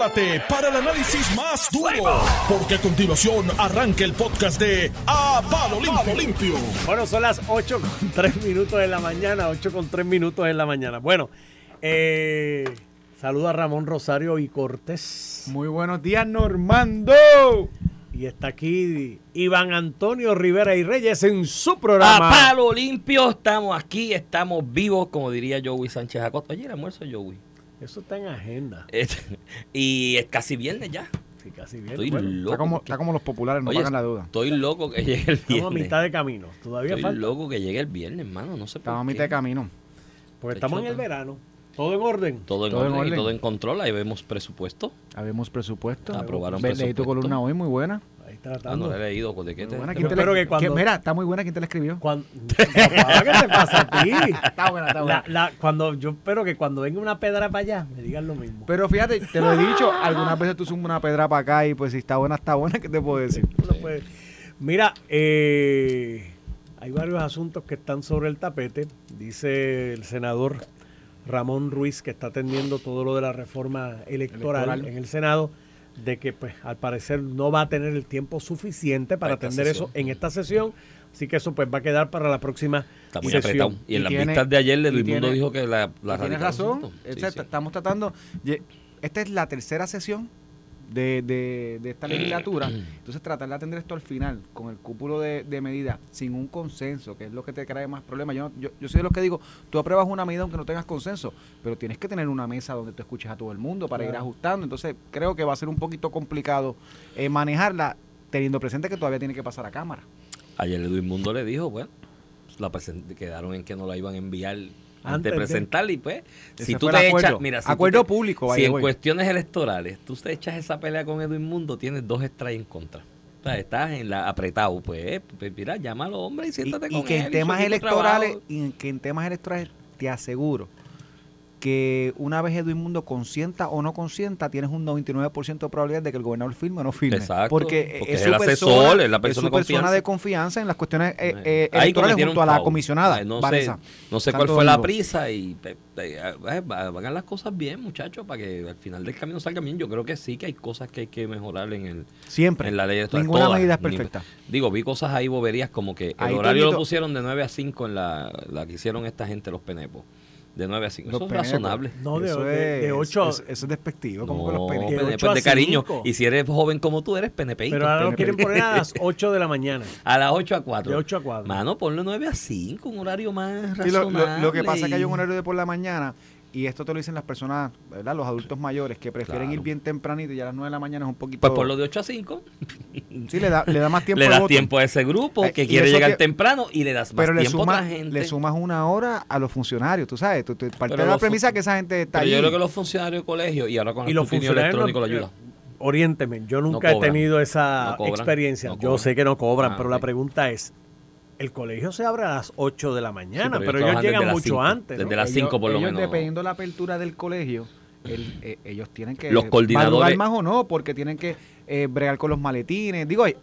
prepárate para el análisis más duro, porque a continuación arranca el podcast de A Palo Limpio. Limpio. Bueno, son las 8 con 3 minutos de la mañana, 8 con 3 minutos en la mañana. Bueno, eh, saludo a Ramón Rosario y Cortés. Muy buenos días, Normando. Y está aquí Iván Antonio Rivera y Reyes en su programa. A palo limpio, estamos aquí, estamos vivos, como diría Joey Sánchez Acosta. Ayer almuerzo Joey. Eso está en agenda. Y es casi viernes ya. Sí, casi bien. Estoy Bueno, loco. Está como, porque- está como los populares, no Oye, pagan la duda. Estoy loco que llegue el estamos a viernes. mitad de camino. Todavía Estoy falta. loco que llegue el viernes, hermano. No sé por Estamos a mitad de camino. Porque estamos en el verano. Todo en orden. Todo en, Todo en orden, y todo en control. Ahí vemos presupuesto. Habemos presupuesto. Aprobaron Ve- Leí tu presupuesto. columna hoy, muy buena. Ahí Ah, tratando. no la he leído. ¿De qué Muy te- buena. Yo ¿Quién te espero la- que cuando- que- mira, está muy buena. ¿Quién te la escribió? Cuando, Papá, ¿Qué te pasa a ti? Está buena, está La- la- cuando, yo espero que cuando venga una pedra para allá me digan lo mismo. Pero fíjate, te lo he dicho, algunas veces tú sumas una pedra para acá y pues si está buena, está buena, ¿qué te puedo decir? Mira, eh, hay varios asuntos que están sobre el tapete. Dice el senador Ramón Ruiz, que está atendiendo todo lo de la reforma electoral, Electoral. en el Senado, de que pues al parecer no va a tener el tiempo suficiente para atender eso en esta sesión. Así que eso pues va a quedar para la próxima Está muy sesión. apretado. Y en Y las tiene- vistas de ayer, Luis Mundo dijo que la, la Tienes razón. Sí, sí. estamos tratando, esta es la tercera sesión de, de- de esta legislatura, entonces tratar de atender esto al final, con el cúpulo de, de medidas, sin un consenso, que es lo que te trae más problemas. Yo, no- yo, yo soy de los que digo, tú apruebas una medida aunque no tengas consenso, pero tienes que tener una mesa donde tú escuches a todo el mundo para ir ajustando, entonces creo que va a ser un poquito complicado eh, manejarla, teniendo presente que todavía tiene que pasar a Cámara. Ayer Luis Mundo le dijo, bueno, la quedaron en que no la iban a enviar antes de presentarla y pues, si tú te acuerdo. echas, mira, si Acuerdo te- público, si en cuestiones electorales tú te echas esa pelea con Edwin Mundo, tienes dos strikes en contra. O sea, estás en la apretado, pues, pues, mira, llámalo hombre y Y, siéntate y con que él en y temas electorales y que en temas electorales te aseguro que una vez Edwin Mundo consienta o no consienta, tienes un 99% de probabilidad de que el gobernador firme o no firme. Exacto, porque, porque es, su el persona, asesor, es la es persona su de persona confianza. de confianza en las cuestiones eh, eh, electorales junto a la comisionada. Ay, No sé, no sé cuál fue la prisa y pe- eh, hagan las cosas bien, muchachos, para que al final del camino salgan bien. Yo creo que sí que hay cosas que hay que mejorar en el Siempre. en la ley electoral. Ninguna todas. medida es Ni- perfecta. Digo, vi cosas ahí boberías como que el Ahí, horario lo pusieron de 9 a 5 en la, la que hicieron esta gente, los penepos. De 9 a 5. Los Eso es razonable. No, de, Eso de, de es- ocho- Eso, eso es despectivo, como que No, los penepos. de penepo ocho es a de cariño. Y si eres joven como tú, eres penepeito. pero ahora lo PNP. quieren poner a las 8 de la mañana. A las 8 a 4. De 8 a 4. Mano, ponle 9 a 5, un horario más Sí, lo, razonable. lo- lo que pasa es que hay un horario de por la mañana y esto te lo dicen las personas, ¿verdad? Los adultos mayores que prefieren Claro. ir bien tempranito y ya a las 9 de la mañana es un poquito... Pues por lo de 8 a 5. Sí, le da, le da más tiempo le das tiempo a ese grupo que quiere llegar que- temprano y le das más Pero le, tiempo a otra gente. le sumas una hora a los funcionarios, tú sabes. Tú, tú- parte Pero de la premisa que esa gente está Pero allí. yo creo que los funcionarios de colegio y ahora con y el funcionarios electrónico no- lo ayuda. eh, Oriénteme, yo nunca he cobran. tenido esa No cobran. experiencia. No yo sé que no cobran, Ah, pero la pregunta es, el colegio se abre a las 8 de la mañana, Sí, pero, ellos llegan mucho cinco, antes. ¿no? desde las Ellos- 5 por lo ellos, menos. dependiendo de la apertura del colegio, el- eh, ellos tienen que Los coordinadores- más o no, porque tienen que eh, bregar con los maletines. Digo, hay,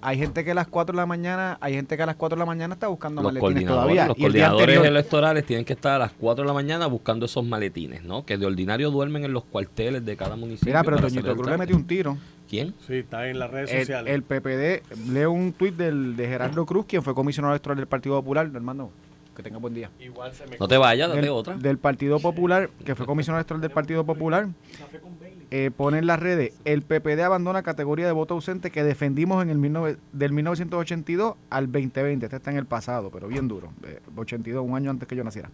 hay gente que a las 4 de la mañana, hay gente que a las 4 de la mañana está buscando Los maletines todavía. los y coordinadores anterior- electorales tienen que estar a las 4 de la mañana buscando esos maletines, ¿no? Que de ordinario duermen en los cuarteles de cada municipio. Mira, pero Toñito Cruz le metió un tiro. ¿Quién? Sí, está en las redes El, sociales. el PPD, leo un tuit del, de Gerardo Cruz, quien fue comisionado electoral del Partido Popular. Hermano, que tenga buen día. Igual se me No te vayas, date del, otra. del Partido Popular, que fue comisionado electoral del Partido Popular, eh, pone en las redes, el PPD abandona categoría de voto ausente que defendimos en el 19 del 1982 al 2020. Este está en el pasado, pero bien duro. eh, 82, un año antes que yo naciera.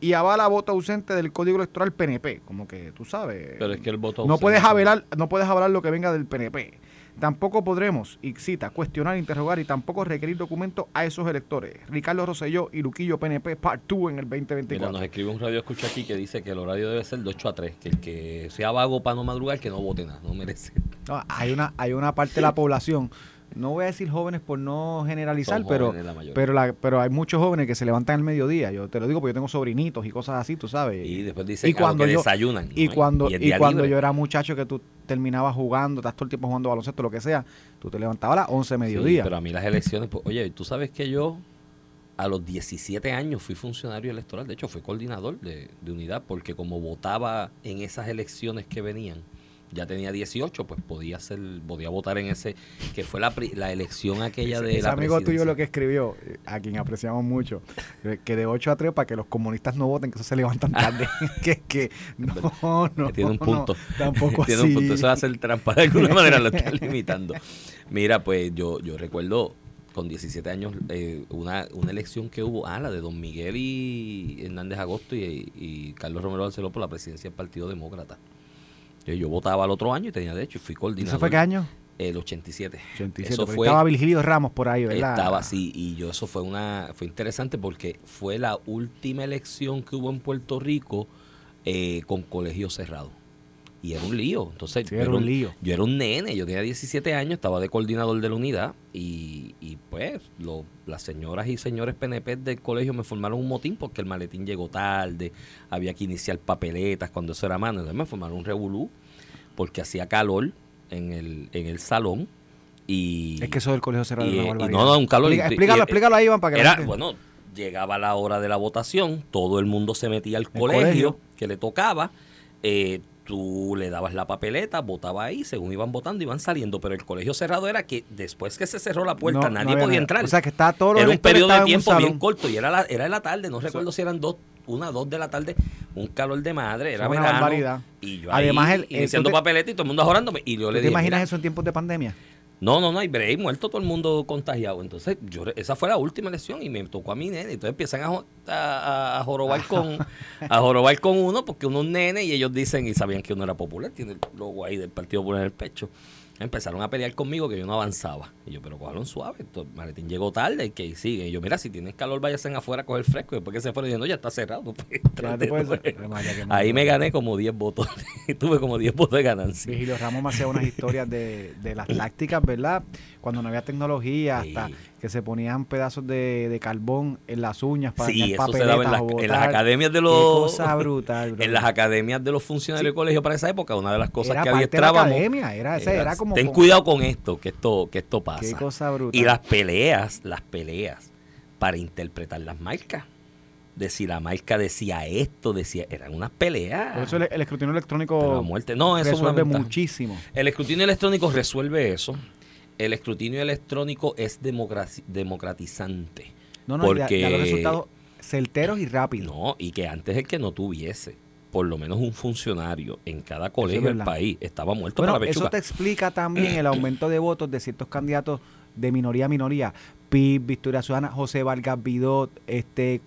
Y avala voto ausente del Código Electoral PNP, como que tú sabes. Pero es que el voto no ausente- puedes avalar, no puedes avalar lo que venga del PNP. Tampoco podremos, y cita, cuestionar, interrogar y tampoco requerir documentos a esos electores. Ricardo Rosselló y Luquillo PNP Part 2 en el 2024. Mira, nos escribe un radio escucha aquí que dice que el horario debe ser de 8 a 3, que el que sea vago para no madrugar, que no vote nada, no merece. No, hay una hay una parte de la población, no voy a decir jóvenes por no generalizar, pero la pero la, pero hay muchos jóvenes que se levantan al mediodía. Yo te lo digo porque yo tengo sobrinitos y cosas así, tú sabes. Y después dice y cuando que yo- desayunan. y ¿no? cuando y, cuando libre. yo era muchacho que tú terminabas jugando, estás todo el tiempo jugando baloncesto, lo que sea, tú te levantabas a las 11 de Sí, mediodía. pero a mí las elecciones, pues, oye, tú sabes que yo a los 17 años fui funcionario electoral, de hecho fui coordinador de, de unidad, porque como votaba en esas elecciones que venían, ya tenía 18, pues podía ser, podía votar en ese, que fue la, la elección aquella de Ese la amigo tuyo lo que escribió, eh, a quien apreciamos mucho, eh, que de 8 a 3 para que los comunistas no voten, que eso se levantan tarde. que, que no, no. Tiene un no, punto. tampoco tiene así. un punto. Eso va a ser trampa. De alguna manera lo está limitando. Mira, pues yo, yo recuerdo con 17 años eh, una, una elección que hubo, ah, la de Don Miguel y Hernández Agosto y, y Carlos Romero Barceló por la presidencia del Partido Demócrata. Yo, yo votaba el otro año y tenía de hecho, y fui coordinador. ¿Eso fue qué año? El 87. 87. Eso fue, estaba Virgilio Ramos por ahí, ¿verdad? estaba así y yo eso fue una fue interesante porque fue la última elección que hubo en Puerto Rico eh, con colegio cerrado y era un lío entonces Sí, yo, era un lío. yo era un nene yo tenía 17 años estaba de coordinador de la unidad y, y pues lo- las señoras y señores PNP del colegio me formaron un motín porque el maletín llegó tarde había que iniciar papeletas cuando eso era mano entonces me formaron un revolú porque hacía calor en el en el salón y Es que eso del colegio cerrado y, es una y barbaridad. no, no, un calor. Explica- y- explícalo, y- explícalo ahí, Iván, para que Era, gente- bueno, llegaba la hora de la votación, todo el mundo se metía al colegio, colegio. que le tocaba, eh, tú le dabas la papeleta, votaba ahí, según iban votando, iban saliendo, pero el colegio cerrado era que después que se cerró la puerta, No, nadie podía entrar. O sea, que estaba todos los era un periodo de tiempo bien corto y era la, era la tarde, no recuerdo si eran dos, una, dos de la tarde, un calor de madre, era verano. barbaridad. Y yo Además, ahí, el- el- iniciando te- papeleta y todo el mundo ajorándome. Y yo le ¿Tú te dije, imaginas "Mira, eso en tiempos de pandemia? No, no, no, hay break, muerto todo el mundo contagiado. Entonces, yo esa fue la última elección y me tocó a mi nene. Entonces empiezan a, jo- a, a- a jorobar con a jorobar con uno porque uno es nene y ellos dicen y sabían que uno era popular, tiene el logo ahí del Partido Popular en el pecho. Empezaron a pelear conmigo que yo no avanzaba. Y yo, pero cójalo suave. Esto, el maletín llegó tarde y que sigue. Y yo, mira, si tienes calor, váyanse afuera a coger fresco. Y después que se fueron diciendo, ya está cerrado. no puedes entrar Ya te de puedes- nuevo". Ay, María, qué Ahí me gané como 10 votos. Tuve como 10 votos de ganancia. Virgilio Ramos me hacía unas historias de, de las tácticas, ¿verdad? Cuando no había tecnología, Sí. hasta que se ponían pedazos de, de carbón en las uñas para Sí, eso se daba en en las academias de los cosa brutal, bro. en las academias de los funcionarios de colegio para esa época una de las cosas Era que adiestrábamos academia, era, esa era como... ten cuidado con esto que esto que esto pasa Qué cosa brutal. y las peleas las peleas para interpretar las marcas de si la marca decía esto decía eran unas peleas Por eso el, el escrutinio electrónico muerte no eso resuelve muchísimo. El escrutinio electrónico resuelve eso. El escrutinio electrónico es democratizante. No, no, da- porque da los resultados certeros y rápidos. No, y que antes el que no tuviese por lo menos un funcionario en cada colegio del país estaba muerto Bueno, para la eso te explica también el aumento de votos de ciertos candidatos de minoría a minoría. PIB, Victoria Ciudadana, José Vargas Vidot, este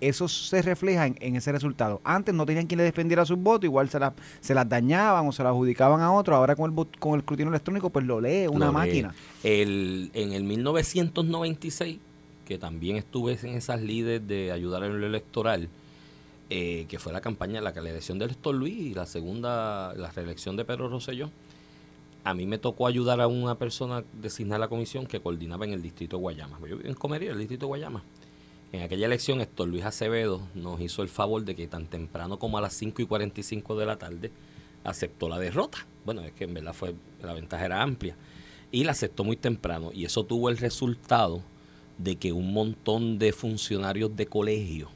eso se refleja en, en ese resultado. Antes no tenían quien le defendiera sus votos, igual se las, se las dañaban o se las adjudicaban a otro. Ahora con el, con el escrutinio electrónico, pues lo lee una Lo lee. máquina. El, en el 1996, que también estuve en esas líderes de ayudar en lo electoral, eh, que fue la campaña, la elección del Héctor Luis y la segunda, la reelección de Pedro Rosselló, a mí me tocó ayudar a una persona designada a la comisión que coordinaba en el distrito de Guayama. Yo vivo en Comería, el distrito de Guayama. En aquella elección, Héctor Luis Acevedo nos hizo el favor de que tan temprano como a las 5 y 45 de la tarde aceptó la derrota. Bueno, es que en verdad fue, la ventaja era amplia. Y la aceptó muy temprano. Y eso tuvo el resultado de que un montón de funcionarios de colegio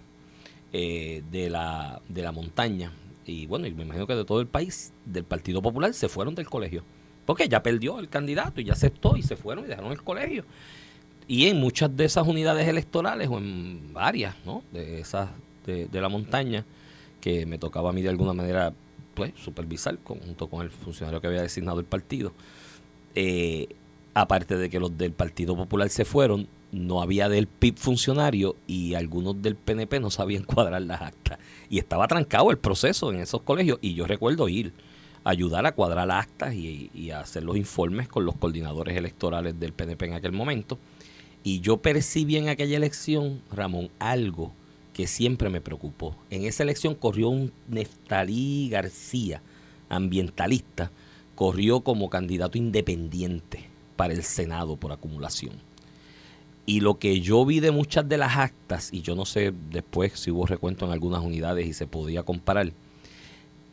eh, de, la, de la montaña, y bueno, y me imagino que de todo el país, del Partido Popular, se fueron del colegio. Porque ya perdió el candidato y ya aceptó y se fueron y dejaron el colegio. Y en muchas de esas unidades electorales, o en varias, ¿no? De esas de, de la montaña, que me tocaba a mí de alguna manera pues, supervisar junto con el funcionario que había designado el partido. Eh, aparte de que los del Partido Popular se fueron, no había del PIB funcionario y algunos del PNP no sabían cuadrar las actas. Y estaba trancado el proceso en esos colegios y yo recuerdo ir a ayudar a cuadrar actas y, y a hacer los informes con los coordinadores electorales del PNP en aquel momento. Y yo percibí en aquella elección, Ramón, algo que siempre me preocupó. En esa elección corrió un Neftalí García, ambientalista, corrió como candidato independiente para el Senado por acumulación. Y lo que yo vi de muchas de las actas, y yo no sé después si hubo recuento en algunas unidades y se podía comparar,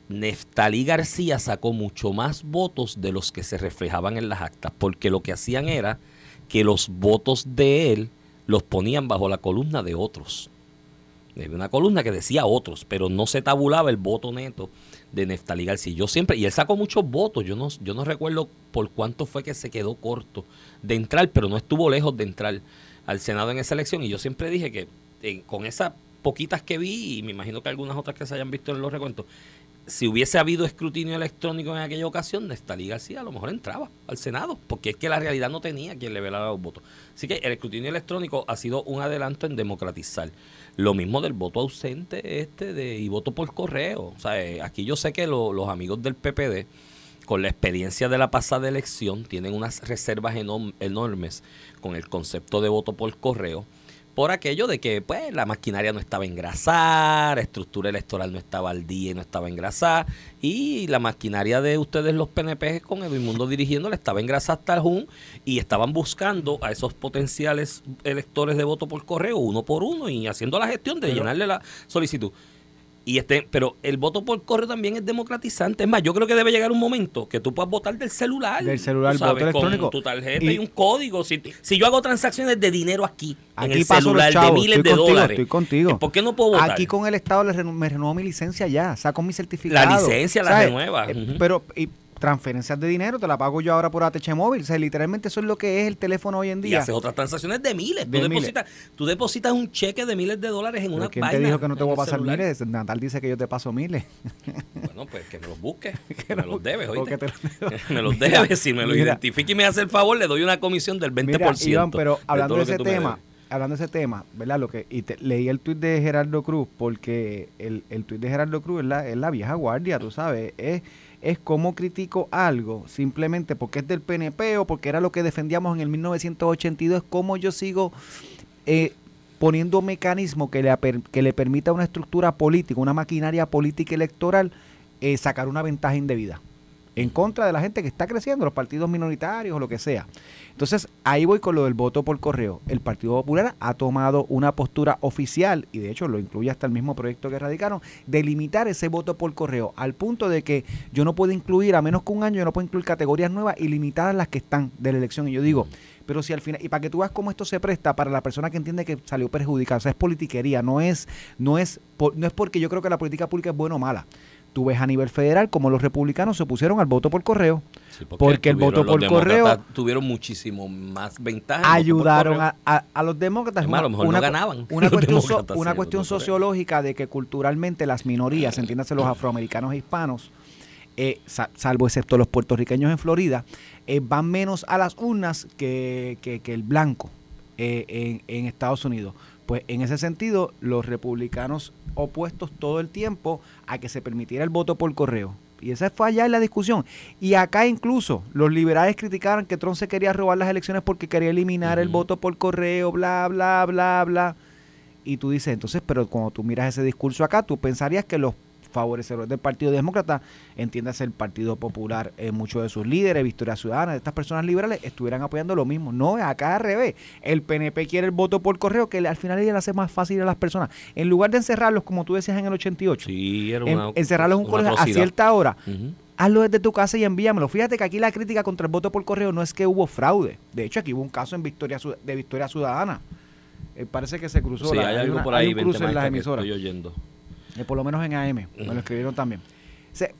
Neftalí García sacó mucho más votos de los que se reflejaban en las actas, porque lo que hacían era que los votos de él los ponían bajo la columna de otros. Había una columna que decía otros, pero no se tabulaba el voto neto de Neftalí García. Yo siempre, y él sacó muchos votos, yo no, yo no recuerdo por cuánto fue que se quedó corto de entrar, pero no estuvo lejos de entrar al Senado en esa elección. Y yo siempre dije que eh, con esas poquitas que vi, y me imagino que algunas otras que se hayan visto en los recuentos, si hubiese habido escrutinio electrónico en aquella ocasión, Nestalí García a lo mejor entraba al Senado, porque es que la realidad no tenía quien le velara los votos. Así que el escrutinio electrónico ha sido un adelanto en democratizar. Lo mismo del voto ausente este de, y voto por correo. O sea, eh, aquí yo sé que los amigos del PPD, con la experiencia de la pasada elección, tienen unas reservas enormes con el concepto de voto por correo por aquello de que pues la maquinaria no estaba engrasada, la estructura electoral no estaba al día y no estaba engrasada, y la maquinaria de ustedes los PNP con Edwin Mundo dirigiéndola estaba engrasada hasta el JUN y estaban buscando a esos potenciales electores de voto por correo uno por uno y haciendo la gestión de llenarle la solicitud. Y este, pero el voto por correo también es democratizante. Es más, yo creo que debe llegar un momento que tú puedas votar del celular. Del celular, voto electrónico. Con tu tarjeta y, un código. Si, si, yo hago transacciones de dinero aquí, en el celular, de miles de dólares. Estoy contigo. ¿Por qué no puedo votar? Aquí con el Estado me renuevo mi licencia ya, saco mi certificado. La licencia la renueva. Eh, pero, transferencias de dinero, te la pago yo ahora por ATH móvil. O sea, literalmente eso es lo que es el teléfono hoy en día. Y haces otras transacciones de miles. tú, Depositas, tú depositas un cheque de miles de dólares en una ¿Quién te dijo que no te voy a pasar miles? Natal dice que yo te paso miles. Bueno, pues que me los busques. que me los debes, oíste. me los debes. Si me lo identifique y me hace el favor, le doy una comisión del 20%. Mira, Iván, pero hablando de, ese tema, hablando de ese tema, ¿verdad? Lo que, y leí el tuit de Gerardo Cruz, porque el, el tuit de Gerardo Cruz es la, es la vieja guardia, tú sabes. Es es cómo critico algo simplemente porque es del PNP o porque era lo que defendíamos en el 1982, cómo yo sigo eh, poniendo mecanismo que le, que le permita a una estructura política, una maquinaria política electoral, eh, sacar una ventaja indebida en contra de la gente que está creciendo, los partidos minoritarios o lo que sea. Entonces, ahí voy con lo del voto por correo. El Partido Popular ha tomado una postura oficial, y de hecho lo incluye hasta el mismo proyecto que radicaron, de limitar ese voto por correo, al punto de que yo no puedo incluir, a menos que un año, yo no puedo incluir categorías nuevas y limitar las que están de la elección. Y yo digo, pero si al final, y para que tú veas cómo esto se presta para la persona que entiende que salió perjudicada, o sea, es politiquería, no es, no es, no es porque yo creo que la política pública es buena o mala tú ves a nivel federal como los republicanos se pusieron al voto por correo. porque, el voto por correo tuvieron muchísimo más ventajas. Ayudaron a, los demócratas. a lo mejor una, no ganaban. Una cuestión, una cuestión sociológica de que culturalmente las minorías, entiéndase los afroamericanos e hispanos, eh, salvo excepto los puertorriqueños en Florida, eh, van menos a las urnas que, el blanco eh, en, en Estados Unidos. Pues en ese sentido, los republicanos opuestos todo el tiempo a que se permitiera el voto por correo. Y esa fue allá en la discusión. Y acá incluso los liberales criticaron que Trump se quería robar las elecciones porque quería eliminar el voto por correo, bla, bla, bla, bla. Y tú dices, entonces, pero cuando tú miras ese discurso acá, tú pensarías que los favorecedores del Partido Demócrata, entiéndase el Partido Popular, eh, muchos de sus líderes, Victoria Ciudadana, estas personas liberales, estuvieran apoyando lo mismo. No, acá al revés. El PNP quiere el voto por correo, que al final le hace más fácil a las personas. En lugar de encerrarlos, como tú decías en el 88, sí, encerrarlos en un colegio a cierta hora. Hazlo desde tu casa y envíamelo. Fíjate que aquí la crítica contra el voto por correo no es que hubo fraude. De hecho, aquí hubo un caso en Victoria de Victoria Ciudadana. Eh, parece que se cruzó. Sí, hay algo por ahí, cruce en las emisoras. Estoy oyendo. Eh, por lo menos en AM, me lo escribieron también.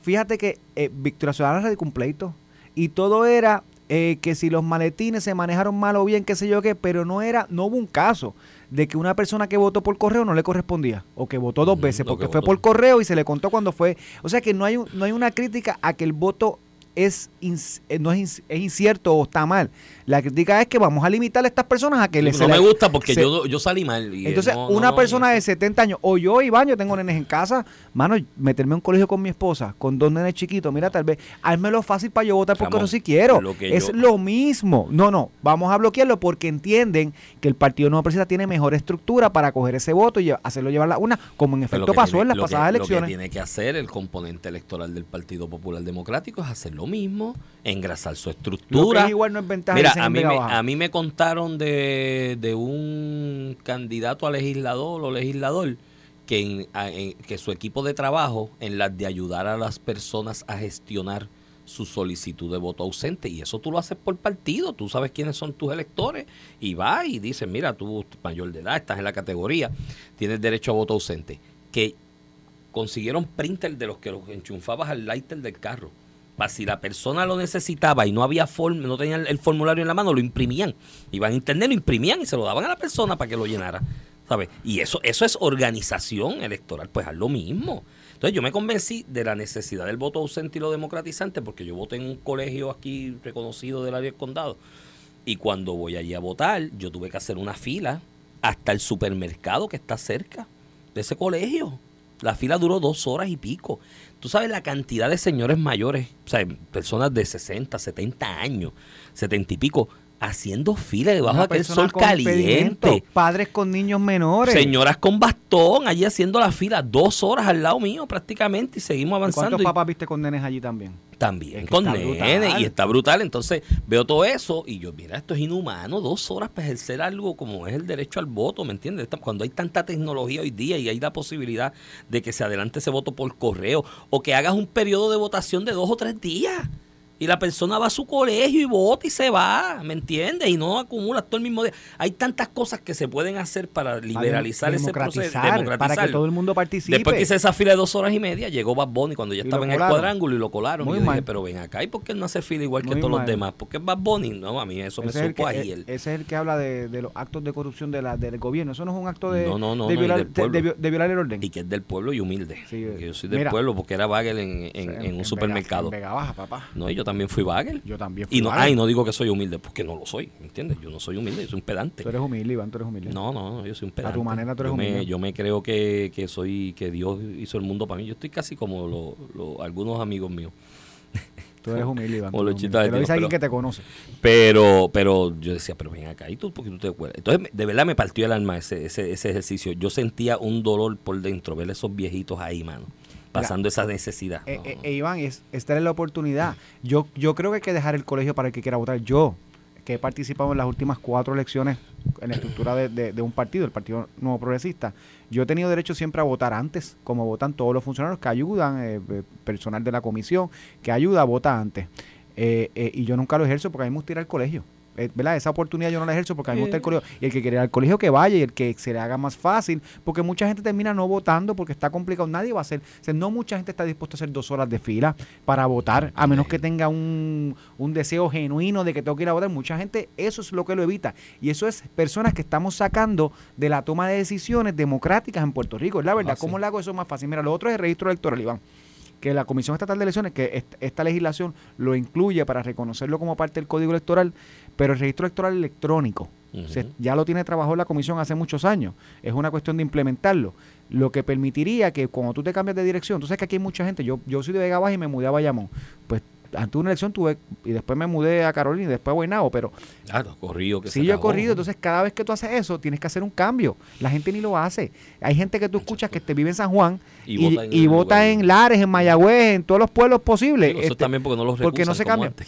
fíjate que eh, Victoria Ciudadana radicó un pleito y todo era eh, que si los maletines se manejaron mal o bien, qué sé yo qué, pero no era, no hubo un caso de que una persona que votó por correo no le correspondía o que votó dos veces porque fue por correo y se le contó cuando fue. O sea que no hay, no hay una crítica a que el voto es, no es, es incierto o está mal. La crítica es que vamos a limitar a estas personas a que les... No me gusta porque yo, yo salí mal. entonces, una persona de 70 años, o yo, Iván, yo tengo nenes en casa, mano, meterme en un colegio con mi esposa, con dos nenes chiquitos, mira, tal vez, házmelo fácil para yo votar porque no si quiero. es lo mismo. No, no, vamos a bloquearlo porque entienden que el Partido Nuevo Progresista tiene mejor estructura para coger ese voto y hacerlo llevar la una, como en efecto pasó en las pasadas elecciones. Lo que tiene que hacer el componente electoral del Partido Popular Democrático es hacer lo mismo, engrasar su estructura. igual no es ventaja a mí, me, a mí me contaron de, de, un candidato a legislador o legislador que, que su equipo de trabajo, en las de ayudar a las personas a gestionar su solicitud de voto ausente y eso tú lo haces por partido, tú sabes quiénes son tus electores y va y dice, mira, tú mayor de edad, estás en la categoría, tienes derecho a voto ausente. Que consiguieron printer de los que los enchufabas al lighter del carro. Si la persona lo necesitaba y no había form, no tenían el formulario en la mano, lo imprimían. Iban a internet, lo imprimían y se lo daban a la persona para que lo llenara. ¿Sabes? Y eso, eso es organización electoral, pues haz lo mismo. Entonces yo me convencí de la necesidad del voto ausente y lo democratizante, porque yo voté en un colegio aquí reconocido del área del condado. Y cuando voy allí a votar, yo tuve que hacer una fila hasta el supermercado que está cerca de ese colegio. La fila duró dos horas y pico. Tú sabes la cantidad de señores mayores, o sea, personas de 60, 70 años, 70 y pico, haciendo fila debajo de aquel sol caliente. Padres con niños menores. Señoras con bastón allí haciendo la fila dos horas al lado mío prácticamente y seguimos avanzando. ¿Cuántos papás viste con nenes allí también? También con nenes y está brutal. Entonces veo todo eso y yo, mira, esto es inhumano, dos horas para ejercer algo como es el derecho al voto, ¿me entiendes? Cuando hay tanta tecnología hoy día y hay la posibilidad de que se adelante ese voto por correo o que hagas un periodo de votación de dos o tres días y la persona va a su colegio y vota y se va, ¿me entiendes? Y no acumula todo el mismo día. Hay tantas cosas que se pueden hacer para liberalizar ese proceso. Para que todo el mundo participe. Después que hice esa fila de dos horas y media, llegó Bad Bunny cuando ya estaba en el cuadrángulo y lo colaron. y yo dije, pero ven acá, ¿y por qué él no hace fila igual que todos los demás? Porque es Bad Bunny. No, a mí eso me supo ahí. Ese es el que habla de, los actos de corrupción de la, del gobierno. Eso no es un acto de, de, violar, de, violar, el orden. Y que es del pueblo y humilde. yo soy del pueblo porque era bagel en, en, un supermercado. Vega Baja, papá. No, y yo también fui bagel. Yo también y no, ay, no digo que soy humilde, porque no lo soy, ¿me entiendes? Yo no soy humilde, yo soy un pedante. Tú eres humilde, Iván, tú eres humilde. No, no, yo soy un pedante. A tu manera tú eres yo humilde. Me, yo me creo que, que, soy, que Dios hizo el mundo para mí. Yo estoy casi como lo, algunos amigos míos. Tú eres humilde, Iván. O lo dice alguien que te conoce. Pero, pero yo decía, pero ven acá, ¿y tú porque tú te acuerdas? Entonces, de verdad me partió el alma ese, ese, ese ejercicio. Yo sentía un dolor por dentro, ver esos viejitos ahí, mano pasando esa necesidad. Eh, eh, eh, Iván, es, esta es la oportunidad. Yo, yo creo que hay que dejar el colegio para el que quiera votar. Yo, que he participado en las últimas cuatro elecciones en la estructura de, un partido, el Partido Nuevo Progresista, yo he tenido derecho siempre a votar antes, como votan todos los funcionarios que ayudan, personal de la comisión, que ayuda, vota antes. y yo nunca lo ejerzo porque a mí me gusta ir al colegio. Eh, ¿verdad? Esa oportunidad yo no la ejerzo porque a mí me gusta el colegio. Y el que quiere ir al colegio que vaya y el que se le haga más fácil, porque mucha gente termina no votando porque está complicado. Nadie va a hacer, no mucha gente está dispuesta a hacer dos horas de fila para votar, a menos que tenga un, un deseo genuino de que tengo que ir a votar. Mucha gente, eso es lo que lo evita. Y eso es personas que estamos sacando de la toma de decisiones democráticas en Puerto Rico. Es la verdad. Ah, ¿Cómo le hago eso más fácil? Mira, lo otro es el registro electoral, Iván que la Comisión Estatal de Elecciones, que esta legislación lo incluye para reconocerlo como parte del Código Electoral, pero el registro electoral electrónico ya lo tiene trabajado la comisión hace muchos años. Es una cuestión de implementarlo. Lo que permitiría que cuando tú te cambias de dirección, tú sabes que aquí hay mucha gente, yo, yo soy de Vega Baja y me mudé a Bayamón, pues ante una elección tuve y después me mudé a Carolina y después a Guaynabo, pero claro, corrido que sí yo he corrido, entonces cada vez que tú haces eso tienes que hacer un cambio. La gente ni lo hace. Hay gente que tú escuchas que te vive en San Juan y, vota, en, Lares, en Mayagüez, en todos los pueblos posibles. eso este, también porque no los porque no se cambia.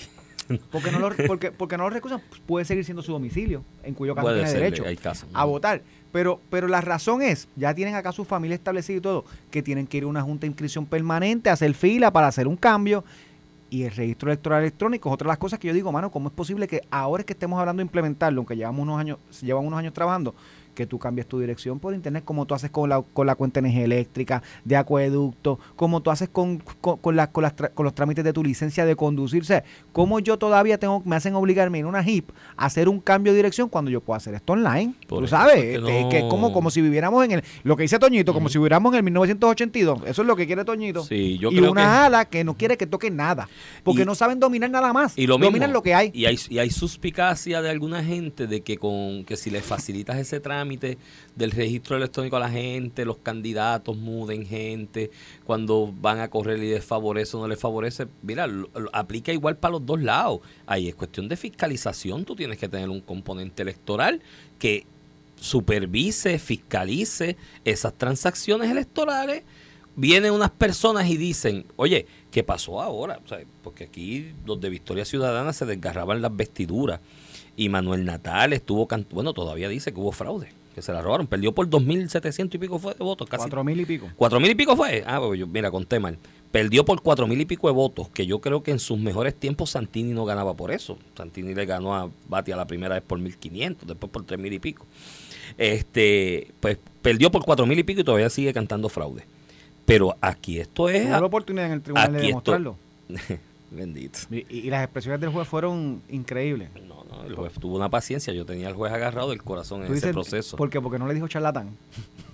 Porque no, lo, porque, porque no lo recusan, puede seguir siendo su domicilio, en cuyo caso tiene derecho a votar. Pero, pero la razón es, ya tienen acá su familia establecida y todo, que tienen que ir a una junta de inscripción permanente, hacer fila para hacer un cambio. Y el registro electoral electrónico es otra de las cosas que yo digo, mano, ¿cómo es posible que ahora es que estemos hablando de implementarlo, aunque llevamos unos años, llevan unos años trabajando, que tú cambies tu dirección por internet, como tú haces con la, con la cuenta energía eléctrica, de acueducto, como tú haces con, con, con, con, los trámites de tu licencia de conducirse. como yo todavía tengo, me hacen obligarme en una HIP a hacer un cambio de dirección cuando yo puedo hacer esto online? tú sabes, que es como, como si viviéramos en el, lo que dice Toñito, como si viviéramos en el 1982. Eso es lo que quiere Toñito. Sí, yo y una ala que no quiere que toque nada, porque no saben dominar nada más. Y lo dominan lo que hay. Y hay, y hay suspicacia de alguna gente de que con que si les facilitas ese trámite del registro electrónico a la gente, los candidatos muden gente, cuando van a correr y les favorece o no les favorece. Mira, aplica igual para los dos lados. Ahí es cuestión de fiscalización, tú tienes que tener un componente electoral que supervise, fiscalice esas transacciones electorales. Vienen unas personas y dicen, oye, ¿qué pasó ahora? porque aquí los de Victoria Ciudadana se desgarraban las vestiduras y Manuel Natal estuvo, bueno, todavía dice que hubo fraude, que se la robaron, perdió por 2.700 y pico fue de votos, casi. 4.000 y pico. 4.000 y pico fue. Ah, pues yo, mira, conté mal. Perdió por 4.000 y pico de votos, que yo creo que en sus mejores tiempos Santini no ganaba por eso. Santini le ganó a Bati a la primera vez por 1.500, después por 3.000 y pico. Este, pues perdió por 4.000 y pico y todavía sigue cantando fraude. Pero aquí esto es... Tuvo la oportunidad en el tribunal de aquí esto- demostrarlo. Bendito. Y, y las expresiones del juez fueron increíbles. No, no, el juez tuvo una paciencia. Yo tenía al juez agarrado del corazón en ese dices, proceso. ¿Por qué? Porque no le dijo charlatán.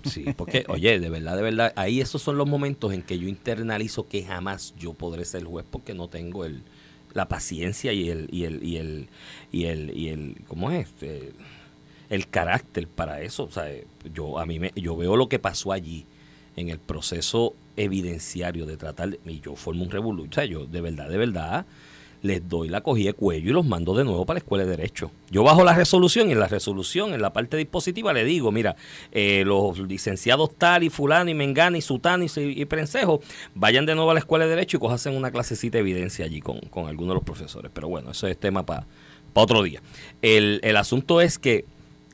Sí, porque, oye, de verdad, de verdad, ahí esos son los momentos en que yo internalizo que jamás yo podré ser juez porque no tengo el la paciencia y el y el y el y el y el ¿cómo es? El, el carácter para eso, o sea, yo a mí me yo veo lo que pasó allí en el proceso evidenciario de tratar y yo formo un revolución, o sea, yo de verdad, de verdad les doy la cogida de cuello y los mando de nuevo para la escuela de derecho. Yo bajo la resolución y en la resolución, en la parte dispositiva, le digo, mira, eh, los licenciados tal y fulano y mengana y sutano y, prensejo, vayan de nuevo a la escuela de derecho y cojasen una clasecita de evidencia allí con, con algunos de los profesores. Pero bueno, eso es tema para otro día. El, el asunto es que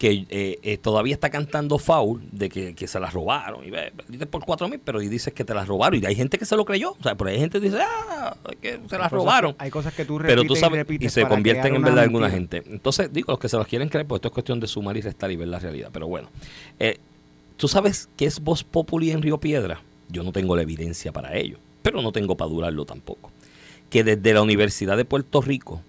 que eh, eh, todavía está cantando foul de que, que se las robaron. Y ve, vendiste por cuatro mil pero y dices que te las robaron. Y hay gente que se lo creyó. O sea pero hay gente que dice ah que se las cosas- robaron Hay cosas que tú repites pero tú sabes y, se convierten en verdad alguna gente. Entonces digo los que se las quieren creer pues esto es cuestión de sumar y restar y ver la realidad. Pero bueno eh, tú sabes qué es voz populi en Río Piedra yo no tengo la evidencia para ello pero no tengo para durarlo tampoco. Que desde la Universidad de Puerto Rico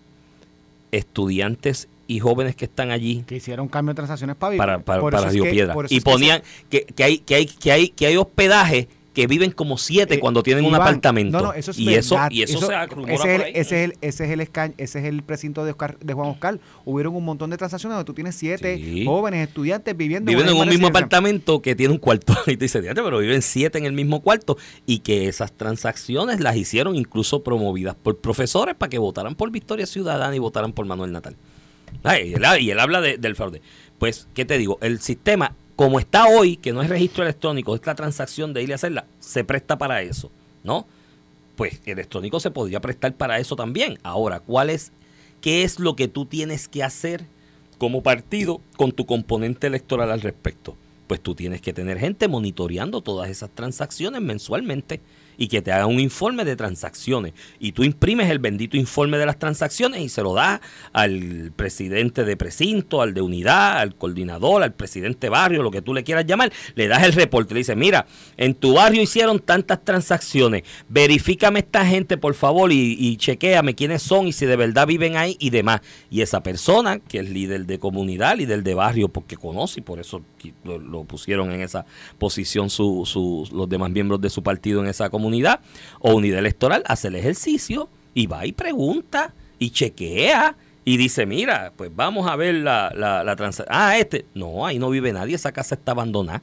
estudiantes y jóvenes que están allí Que hicieron cambio de transacciones para vivir. para, para, para Río que- Piedra. Y ponían que, que hay, que, hay, que, hay, que hay hospedaje que viven como siete Eh, cuando tienen un apartamento. No, no, eso es y, eso, y eso, se ese, es el, ese, es el, ese es el esca- ese es el precinto de, Oscar- de Juan Oscar. Hubieron un montón de transacciones donde tú tienes siete Sí. jóvenes estudiantes viviendo Viven en un mismo apartamento que tiene un cuarto. Y te dice, "Diantre, pero viven siete en el mismo cuarto. Y que esas transacciones las hicieron incluso promovidas por profesores para que votaran por Victoria Ciudadana y votaran por Manuel Natal. Él, y él habla de- del fraude. Pues, ¿qué te digo? El sistema, como está hoy, que no es registro electrónico, es la transacción de ir a hacerla, se presta para eso, ¿no? Pues electrónico se podría prestar para eso también. Ahora, ¿cuál es, qué es lo que tú tienes que hacer como partido con tu componente electoral al respecto? Pues tú tienes que tener gente monitoreando todas esas transacciones mensualmente y que te haga un informe de transacciones. Y tú imprimes el bendito informe de las transacciones y se lo das al presidente de precinto, al de unidad, al coordinador, al presidente de barrio, lo que tú le quieras llamar. Le das el reporte, le dices, mira, en tu barrio hicieron tantas transacciones, verifícame esta gente por favor y, y chequéame quiénes son y si de verdad viven ahí y demás. Y esa persona, que es líder de comunidad, líder de barrio, porque conoce y por eso lo pusieron en esa posición su, su- los demás miembros de su partido en esa comunidad o unidad electoral, hace el ejercicio y va y pregunta y chequea. Y dice, mira, pues vamos a ver la, la, la transacción. Ah, este. No, ahí no vive nadie, esa casa está abandonada.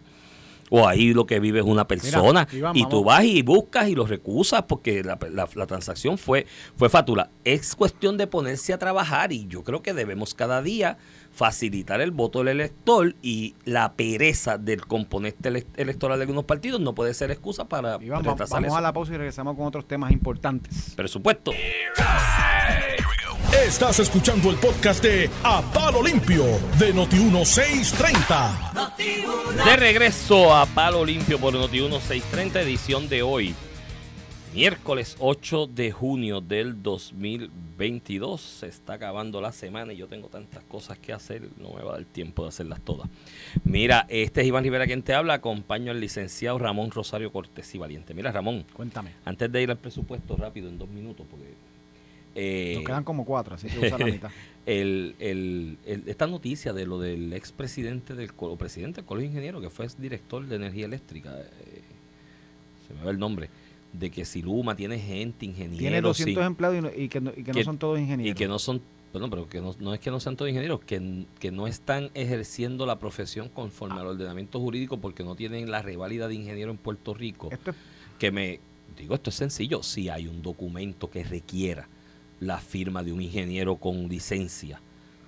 O ahí lo que vive es una persona. Iván, y tú vas y buscas y los recusas porque la, la- la transacción fue, fue fátula. Es cuestión de ponerse a trabajar y yo creo que debemos cada día facilitar el voto del elector y la pereza del componente ele- electoral de algunos partidos no puede ser excusa para retrasar vamos eso. a la pausa y regresamos con otros temas importantes. Presupuesto. Estás escuchando el podcast de A Palo Limpio de Noti1630. De regreso a Palo Limpio por Noti1 630, edición de hoy, miércoles 8 de junio del 2022. Se está acabando la semana y yo tengo tantas cosas que hacer, no me va a dar tiempo de hacerlas todas. Mira, este es Iván Rivera quien te habla, acompaño al licenciado Ramón Rosario Cortés y Valiente. Mira, Ramón, Cuéntame. antes de ir al presupuesto rápido en dos minutos, porque... eh, Nos quedan como cuatro, así que usa la mitad. el, el- el- esta noticia de lo del expresidente del o presidente del Colegio de Ingenieros, que fue director de energía eléctrica, eh, se me va el nombre, de que si Luma tiene gente, ingenieros, Tiene 200 sí, empleados y, no- y que, no, y que no son todos ingenieros. y que no son, bueno, pero que no, no es que no sean todos ingenieros, que, que no están ejerciendo la profesión conforme al ordenamiento jurídico porque no tienen la reválida de ingeniero en Puerto Rico Esto es que me digo esto es sencillo si hay un documento que requiera la firma de un ingeniero con licencia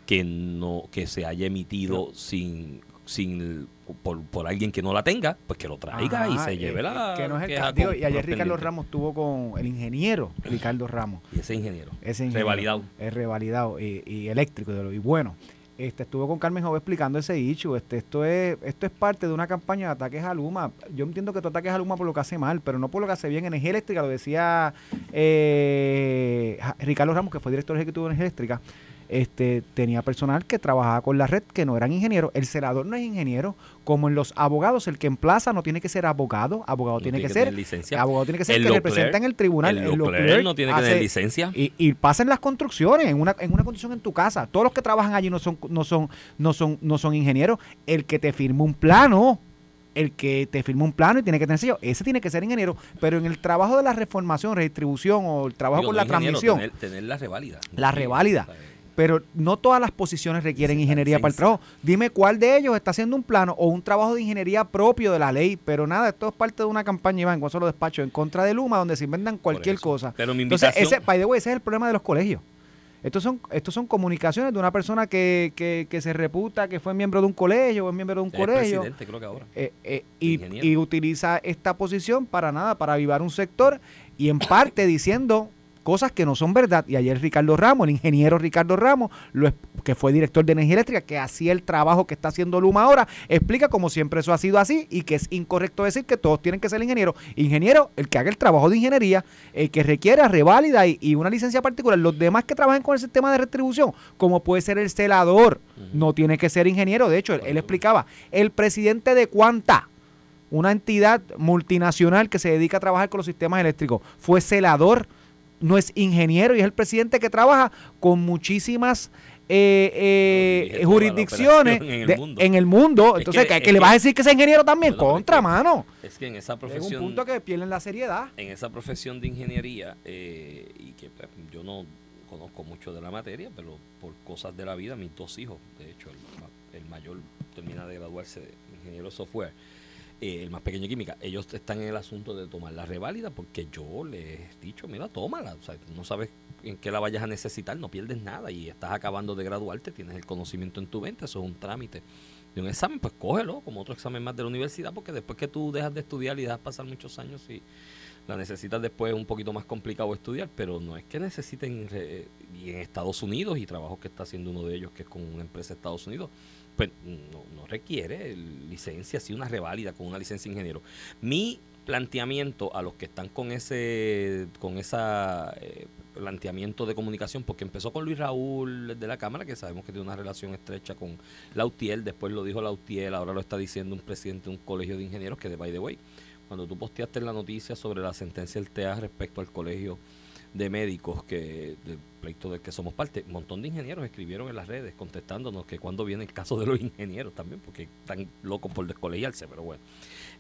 que no que se haya emitido sin sin por, por alguien que no la tenga pues que lo traiga y se eh, lleve la que no es el queja ca- digo, con- y ayer Ricardo. Ramos estuvo con el ingeniero Ricardo Ramos. Y ese ingeniero ese ingeniero, revalidado. es revalidado y, y eléctrico y bueno este estuvo con Carmen Jove explicando ese issue. Este esto es esto es parte de una campaña de ataques a Luma. Yo entiendo que tú ataques a Luma por lo que hace mal pero no por lo que hace bien energía eléctrica. Lo decía eh, eh, Ricardo Ramos, que fue director ejecutivo de Energía Eléctrica, este, tenía personal que trabajaba con la red que no eran ingenieros. El senador no es ingeniero, como en los abogados, el que emplaza no tiene que ser abogado, abogado tiene, que, ser licencia. abogado tiene que ser El que representa en el tribunal. el no tiene que hace- tener licencia. Y, y pasa en las construcciones, en una, en una construcción en tu casa. Todos los que trabajan allí no son, no son, no son, no son ingenieros. El que te firma un plano, el que te firma un plano y tiene que tener sello, ese tiene que ser ingeniero. Pero en el trabajo de la reformación, redistribución o el trabajo Digo, con no la transmisión, Tener, tener la reválida. La reválida. Pero no todas las posiciones requieren ingeniería sí, para el trabajo. Dime cuál de ellos está haciendo un plano o un trabajo de ingeniería propio de la ley. Pero nada, esto es parte de una campaña, Iván, con solo despacho en contra de Luma, donde se inventan cualquier cosa. Pero mi Entonces, invitación... ese, by the way, ese es el problema de los colegios. Estos son, estos son comunicaciones de una persona que, que, que se reputa que fue miembro de un colegio o es miembro de un colegio presidente, creo que ahora. eh, eh, y utiliza esta posición para nada, para avivar un sector y en parte diciendo cosas que no son verdad. Y ayer Ricardo Ramos, el ingeniero Ricardo Ramos, lo, que fue director de energía eléctrica, que hacía el trabajo que está haciendo Luma ahora, explica como siempre eso ha sido así y que es incorrecto decir que todos tienen que ser ingenieros. Ingeniero, el que haga el trabajo de ingeniería, el que requiera reválida y, y una licencia particular. Los demás que trabajen con el sistema de retribución, como puede ser el celador, no tiene que ser ingeniero. De hecho, él, él explicaba, el presidente de Cuanta, una entidad multinacional que se dedica a trabajar con los sistemas eléctricos, fue celador, no es ingeniero y es el presidente que trabaja con muchísimas eh, eh, jurisdicciones en el de- mundo. en el mundo. Es Entonces, que- ¿que, es que le vas a decir que es ingeniero también? Es Contra, mano. Es que en esa Llega un profesión... punto que pierden la seriedad. en esa profesión de ingeniería, eh, y que pues, yo no conozco mucho de la materia, pero por cosas de la vida, mis dos hijos, de hecho, el, el mayor termina de graduarse de ingeniero software, eh, el más pequeño química, ellos están en el asunto de tomar la reválida porque yo les he dicho, mira, tómala, o sea, no sabes en qué la vayas a necesitar, no pierdes nada y estás acabando de graduarte, tienes el conocimiento en tu mente, eso es un trámite de un examen, pues cógelo como otro examen más de la universidad, porque después que tú dejas de estudiar y dejas pasar muchos años y la necesitas después es un poquito más complicado estudiar, pero no es que necesiten, re- y en Estados Unidos, y trabajo que está haciendo uno de ellos, que es con una empresa de Estados Unidos, pues no, requiere licencia, sí una reválida con una licencia de ingeniero. Mi planteamiento a los que están con ese con esa eh, planteamiento de comunicación porque empezó con Luis Raúl de la Cámara que sabemos que tiene una relación estrecha con Lautiel después lo dijo Lautiel ahora lo está diciendo un presidente de un colegio de ingenieros que de by the way cuando tú posteaste la noticia sobre la sentencia del TEA respecto al colegio de médicos que del pleito del que somos parte, un montón de ingenieros escribieron en las redes contestándonos que cuando viene el caso de los ingenieros también, porque están locos por descolegiarse, pero bueno,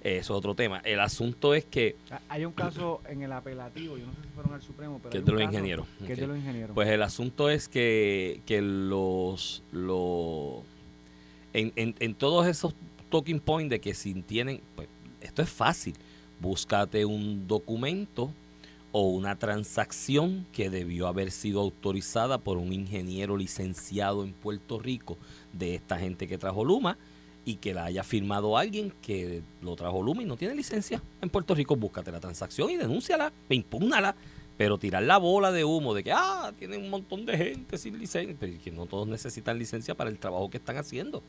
eso es otro tema. El asunto es que, Ah, Hay un caso en el apelativo, yo no sé si fueron al Supremo, pero que es de los ingenieros. Que es de los ingenieros. Pues el asunto es que, que los, los en, en, en todos esos talking points de que si tienen, pues esto es fácil, búscate un documento o una transacción que debió haber sido autorizada por un ingeniero licenciado en Puerto Rico de esta gente que trajo Luma y que la haya firmado alguien que lo trajo Luma y no tiene licencia en Puerto Rico, búscate la transacción y denúnciala, impúgnala. Pero tirar la bola de humo de que, ah, tienen un montón de gente sin licencia, pero que no todos necesitan licencia para el trabajo que están haciendo.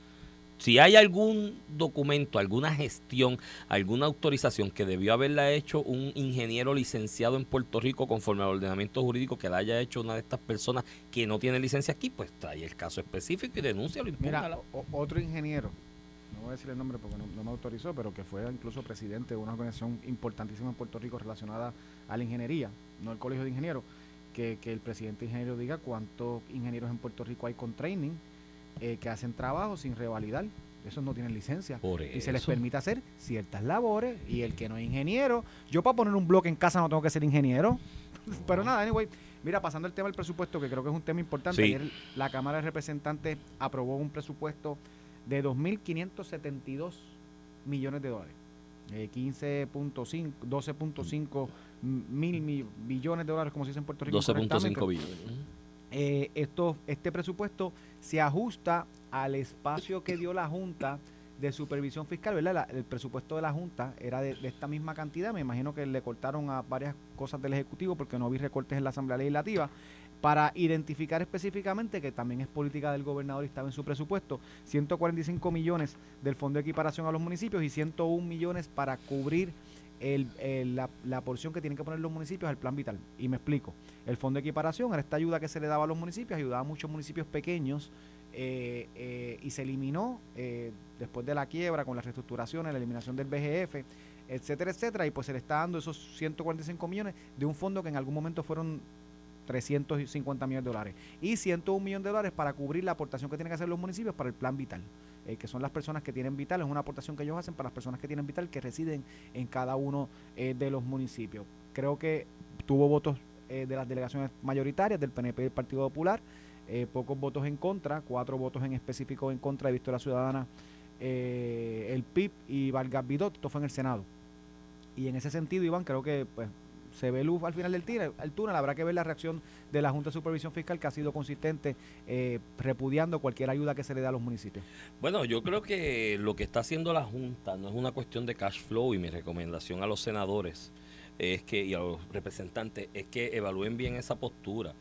Si hay algún documento, alguna gestión, alguna autorización que debió haberla hecho un ingeniero licenciado en Puerto Rico conforme al ordenamiento jurídico que la haya hecho una de estas personas que no tiene licencia aquí, pues trae el caso específico y denúncialo. Mira, otro ingeniero, no voy a decir el nombre porque no, no me autorizó, pero que fue incluso presidente de una organización importantísima en Puerto Rico relacionada a la ingeniería, no el colegio de ingenieros, que, que el presidente ingeniero diga cuántos ingenieros en Puerto Rico hay con training eh, que hacen trabajo sin revalidar. Esos no tienen licencia. Por Y se les permite hacer ciertas labores. Y el que no es ingeniero, yo para poner un bloque en casa no tengo que ser ingeniero. Pero nada, anyway, mira, pasando el tema del presupuesto, que creo que es un tema importante. Sí. Ayer la Cámara de Representantes aprobó un presupuesto de 2.572 millones de dólares. Eh, 15.5, 12.5 mil mi- billones de dólares, como se dice en Puerto Rico. 12.5 correctamente. billones. Eh, esto, este presupuesto se ajusta al espacio que dio la Junta de Supervisión Fiscal, ¿verdad? El presupuesto de la Junta era de, de esta misma cantidad, me imagino que le cortaron a varias cosas del Ejecutivo porque no vi recortes en la Asamblea Legislativa, para identificar específicamente que también es política del gobernador y estaba en su presupuesto, 145 millones del Fondo de Equiparación a los municipios y 101 millones para cubrir la, porción que tienen que poner los municipios al plan vital. Y me explico. El fondo de equiparación era esta ayuda que se le daba a los municipios, ayudaba a muchos municipios pequeños eh, eh, y se eliminó eh, después de la quiebra con la reestructuración, la eliminación del BGF, etcétera, etcétera. Y pues se le está dando esos 145 millones de un fondo que en algún momento fueron 350 millones de dólares y 101 millones de dólares para cubrir la aportación que tienen que hacer los municipios para el plan vital, eh, que son las personas que tienen vital, es una aportación que ellos hacen para las personas que tienen vital que residen en cada uno eh, de los municipios. Creo que tuvo votos eh, de las delegaciones mayoritarias del PNP y del Partido Popular, pocos votos en contra, cuatro votos en específico en contra de Victoria Ciudadana, el PIB y Vargas Vidot, esto fue en el Senado. Y en ese sentido, Iván, creo que pues se ve luz al final del túnel, al túnel. Habrá que ver la reacción de la Junta de Supervisión Fiscal que ha sido consistente eh, repudiando cualquier ayuda que se le dé a los municipios. Bueno, yo creo que lo que está haciendo la Junta no es una cuestión de cash flow y mi recomendación a los senadores es que y a los representantes es que evalúen bien esa postura.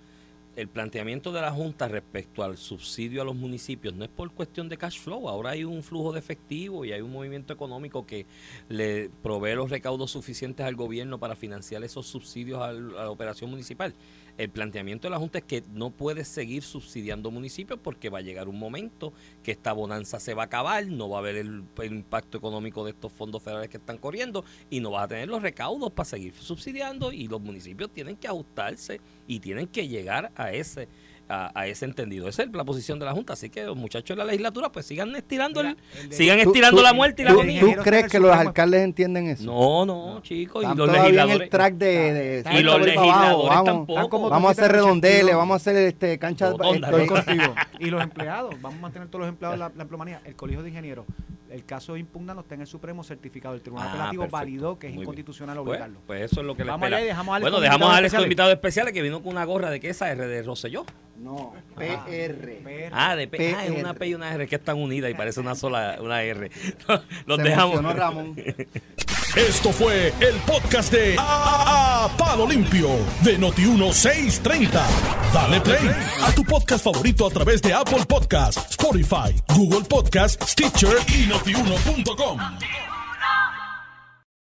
El planteamiento de la Junta respecto al subsidio a los municipios no es por cuestión de cash flow, ahora hay un flujo de efectivo y hay un movimiento económico que le provee los recaudos suficientes al gobierno para financiar esos subsidios a la operación municipal. El planteamiento de la Junta es que no puede seguir subsidiando municipios porque va a llegar un momento que esta bonanza se va a acabar, no va a haber el, el impacto económico de estos fondos federales que están corriendo y no vas a tener los recaudos para seguir subsidiando y los municipios tienen que ajustarse y tienen que llegar a ese a, a ese entendido. Esa es la posición de la Junta, así que los muchachos de la legislatura pues sigan estirando el, Mira, el de- sigan Tú- estirando tú- la muerte y la ¿Tú, agonía. tú crees que los alcaldes entienden eso? No, no, chicos, y los todavía en legisladores el track de... de- Y los abajo, legisladores vamos, tampoco. Vamos a hacer 82. redondeles, vamos a hacer este cancha Rotonda, estoy contigo. Y los empleados, vamos a mantener todos los empleados la, la empleomanía. El Colegio de Ingenieros, el caso impugnado está en el Supremo certificado. El Tribunal Ah, Apelativo perfecto. validó que es Muy bien. inconstitucional Pues, obligarlo. pues eso es lo que le Vamos espera. allá y dejamos a Alex bueno, dejamos a Alex con invitados especiales que vino con una gorra de que esa R de Rosselló. No, Ah, PR. PR. Ah, de P. Ah, es una. P y una R que están unidas y parece una sola una R. Los Se dejamos. emocionó Ramón. Esto fue el podcast de A, Palo Limpio de Noti1630. Dale play a tu podcast favorito a través de Apple Podcasts, Spotify, Google Podcasts, Stitcher y notiuno.com.